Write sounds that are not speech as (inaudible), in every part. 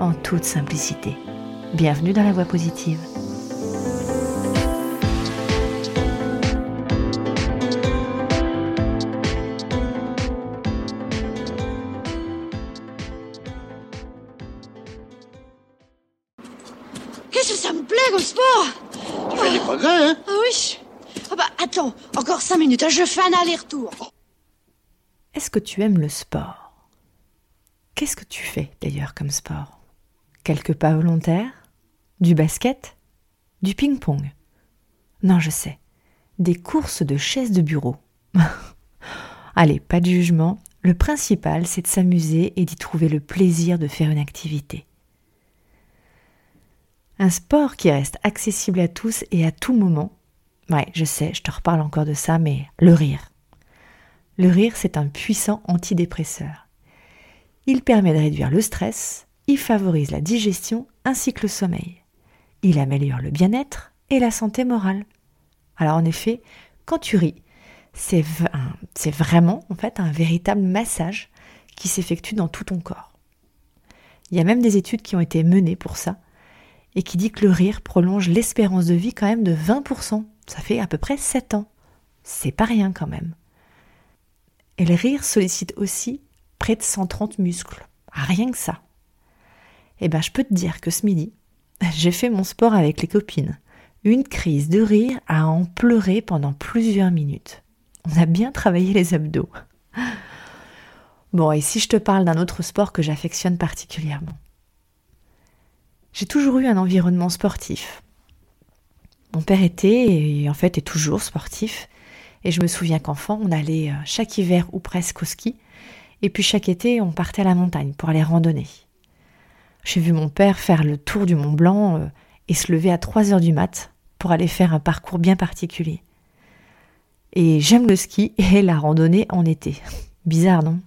en toute simplicité. Bienvenue dans la voie positive. Qu'est-ce que ça me plaît comme sport Tu fais des progrès, hein Ah oui Ah bah attends, encore cinq minutes, hein, je fais un aller-retour. Est-ce que tu aimes le sport? Qu'est-ce que tu fais d'ailleurs comme sport? Quelques pas volontaires Du basket Du ping-pong Non, je sais. Des courses de chaises de bureau. (laughs) Allez, pas de jugement. Le principal, c'est de s'amuser et d'y trouver le plaisir de faire une activité. Un sport qui reste accessible à tous et à tout moment. Ouais, je sais, je te reparle encore de ça, mais le rire. Le rire, c'est un puissant antidépresseur. Il permet de réduire le stress, il favorise la digestion ainsi que le sommeil. Il améliore le bien-être et la santé morale. Alors en effet, quand tu ris, c'est vraiment en fait un véritable massage qui s'effectue dans tout ton corps. Il y a même des études qui ont été menées pour ça et qui dit que le rire prolonge l'espérance de vie quand même de 20%. Ça fait à peu près 7 ans. C'est pas rien quand même. Et le rire sollicite aussi près de 130 muscles. Rien que ça. Eh ben, je peux te dire que ce midi, (laughs) j'ai fait mon sport avec les copines. Une crise de rire à en pleurer pendant plusieurs minutes. On a bien travaillé les abdos. (laughs) Bon, et si je te parle d'un autre sport que j'affectionne particulièrement? J'ai toujours eu un environnement sportif. Mon père était, et en fait est toujours sportif, et je me souviens qu'enfant, on allait chaque hiver ou presque au ski, et puis chaque été, on partait à la montagne pour aller randonner. J'ai vu mon père faire le tour du Mont Blanc euh, et se lever à 3 heures du mat pour aller faire un parcours bien particulier. Et j'aime le ski et la randonnée en été. Bizarre, non?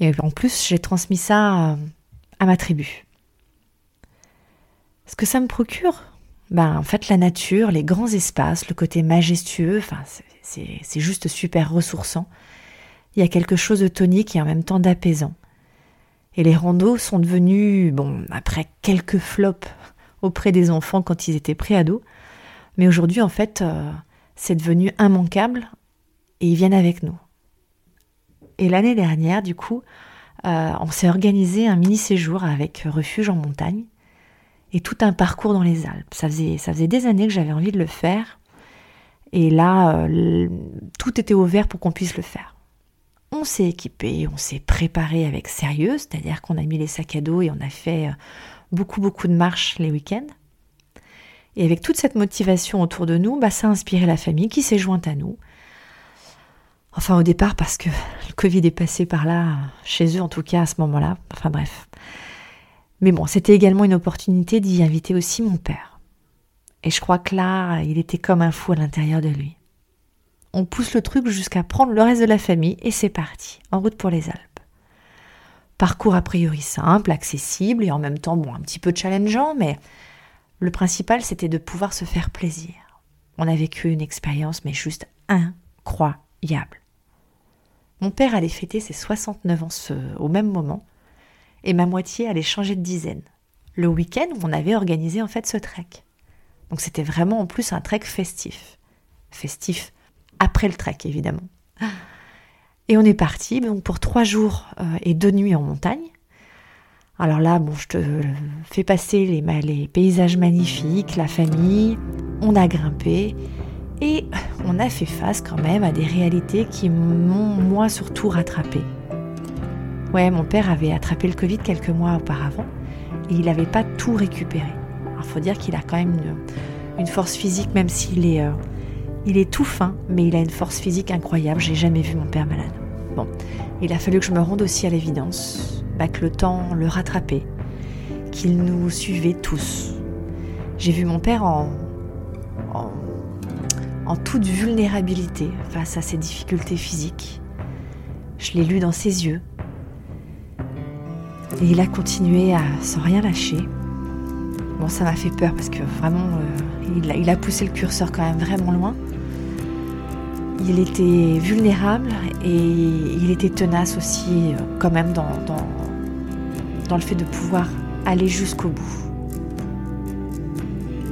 Et en plus, j'ai transmis ça à ma tribu. Ce que ça me procure? Ben, En fait, la nature, les grands espaces, le côté majestueux, c'est juste super ressourçant. Il y a quelque chose de tonique et en même temps d'apaisant. Et les randos sont devenus, bon, après quelques flops auprès des enfants quand ils étaient préados, mais aujourd'hui, en fait, euh, c'est devenu immanquable et ils viennent avec nous. Et l'année dernière, du coup, euh, on s'est organisé un mini séjour avec Refuge en montagne et tout un parcours dans les Alpes. Ça faisait, des années que j'avais envie de le faire. Et là, euh, tout était ouvert pour qu'on puisse le faire. On s'est équipé, on s'est préparé avec sérieux, c'est-à-dire qu'on a mis les sacs à dos et on a fait beaucoup, beaucoup de marches les week-ends. Et avec toute cette motivation autour de nous, bah, ça a inspiré la famille qui s'est jointe à nous. Enfin, au départ, parce que le Covid est passé par là, chez eux en tout cas à ce moment-là. Enfin bref. Mais bon, c'était également une opportunité d'y inviter aussi mon père. Et je crois que là, il était comme un fou à l'intérieur de lui. On pousse le truc jusqu'à prendre le reste de la famille et c'est parti, en route pour les Alpes. Parcours a priori simple, accessible et en même temps, bon, un petit peu challengeant, mais le principal c'était de pouvoir se faire plaisir. On a vécu une expérience, mais juste incroyable. Mon père allait fêter ses 69 ans au même moment, et ma moitié allait changer de dizaine. Le week-end où on avait organisé en fait ce trek. Donc c'était vraiment en plus un trek festif. Festif après le trek évidemment. Et on est parti donc pour trois jours euh, et deux nuits en montagne. Alors là, bon, je te fais passer les, paysages magnifiques, la famille, on a grimpé et on a fait face quand même à des réalités qui m'ont moi surtout rattrapé. Ouais, mon père avait attrapé le Covid quelques mois auparavant et il n'avait pas tout récupéré. Il faut dire qu'il a quand même une, une force physique, même s'il est, euh, il est tout fin, mais il a une force physique incroyable. J'ai jamais vu mon père malade. Bon, il a fallu que je me rende aussi à l'évidence, bah, que le temps le rattrapait qu'il nous suivait tous. J'ai vu mon père en, en, toute vulnérabilité face à ses difficultés physiques. Je l'ai lu dans ses yeux. Et il a continué sans rien lâcher. Bon, ça m'a fait peur parce que vraiment, euh, a, il, a, poussé le curseur quand même vraiment loin. Il était vulnérable et il était tenace aussi, euh, quand même, dans, le fait de pouvoir aller jusqu'au bout.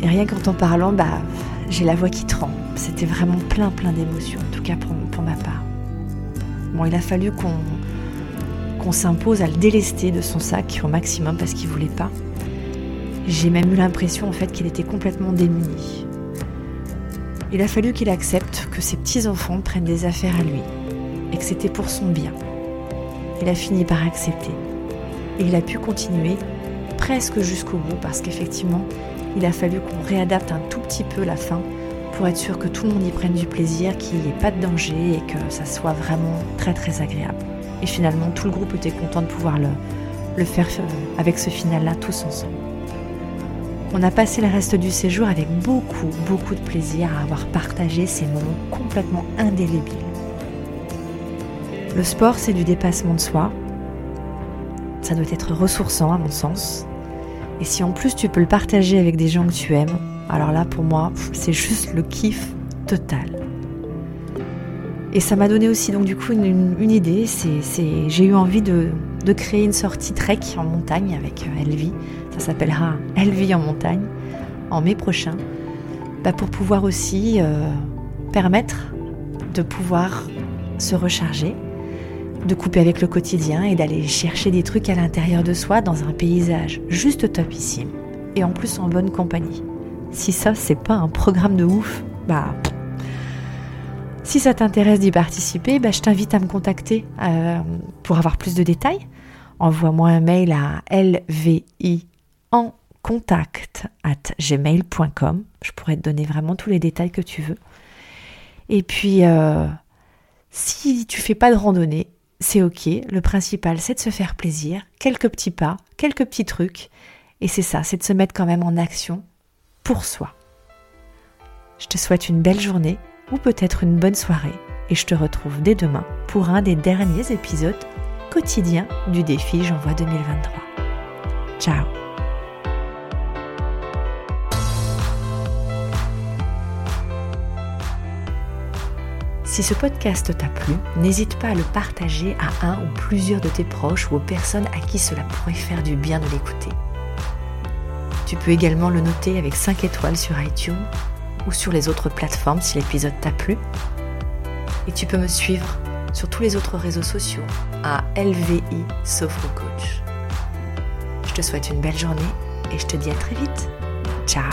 Et rien qu'en t'en parlant, bah, j'ai la voix qui tremble. C'était vraiment plein, plein d'émotions, en tout cas pour, ma part. Bon, il a fallu qu'on qu'on s'impose à le délester de son sac au maximum parce qu'il voulait pas. J'ai même eu l'impression en fait qu'il était complètement démuni. Il a fallu qu'il accepte que ses petits-enfants prennent des affaires à lui et que c'était pour son bien. Il a fini par accepter. Et il a pu continuer presque jusqu'au bout parce qu'effectivement, il a fallu qu'on réadapte un tout petit peu la fin pour être sûr que tout le monde y prenne du plaisir, qu'il n'y ait pas de danger et que ça soit vraiment très très agréable. Et finalement, tout le groupe était content de pouvoir le, le faire avec ce final-là tous ensemble. On a passé le reste du séjour avec beaucoup, beaucoup de plaisir à avoir partagé ces moments complètement indélébiles. Le sport, c'est du dépassement de soi. Ça doit être ressourçant à mon sens. Et si en plus tu peux le partager avec des gens que tu aimes, alors là pour moi, c'est juste le kiff total. Et ça m'a donné aussi donc du coup une, une idée. C'est, j'ai eu envie de, de, créer une sortie trek en montagne avec euh, Elvie. Ça s'appellera Elvie en montagne en mai prochain, bah pour pouvoir aussi euh, permettre de pouvoir se recharger, de couper avec le quotidien et d'aller chercher des trucs à l'intérieur de soi dans un paysage juste topissime et en plus en bonne compagnie. Si ça c'est pas un programme de ouf, bah si ça t'intéresse d'y participer, bah, je t'invite à me contacter euh, pour avoir plus de détails. Envoie-moi un mail à lvi en contact at gmail.com. Je pourrais te donner vraiment tous les détails que tu veux. Et puis, euh, si tu fais pas de randonnée, c'est ok. Le principal, c'est de se faire plaisir. Quelques petits pas, quelques petits trucs. Et c'est ça, c'est de se mettre quand même en action pour soi. Je te souhaite une belle journée ou peut-être une bonne soirée et je te retrouve dès demain pour un des derniers épisodes quotidiens du défi J'envoie 2023. Ciao Si ce podcast t'a plu, n'hésite pas à le partager à un ou plusieurs de tes proches ou aux personnes à qui cela pourrait faire du bien de l'écouter. Tu peux également le noter avec 5 étoiles sur iTunes ou sur les autres plateformes si l'épisode t'a plu. Et tu peux me suivre sur tous les autres réseaux sociaux à LVI Sophro Coach. Je te souhaite une belle journée et je te dis à très vite. Ciao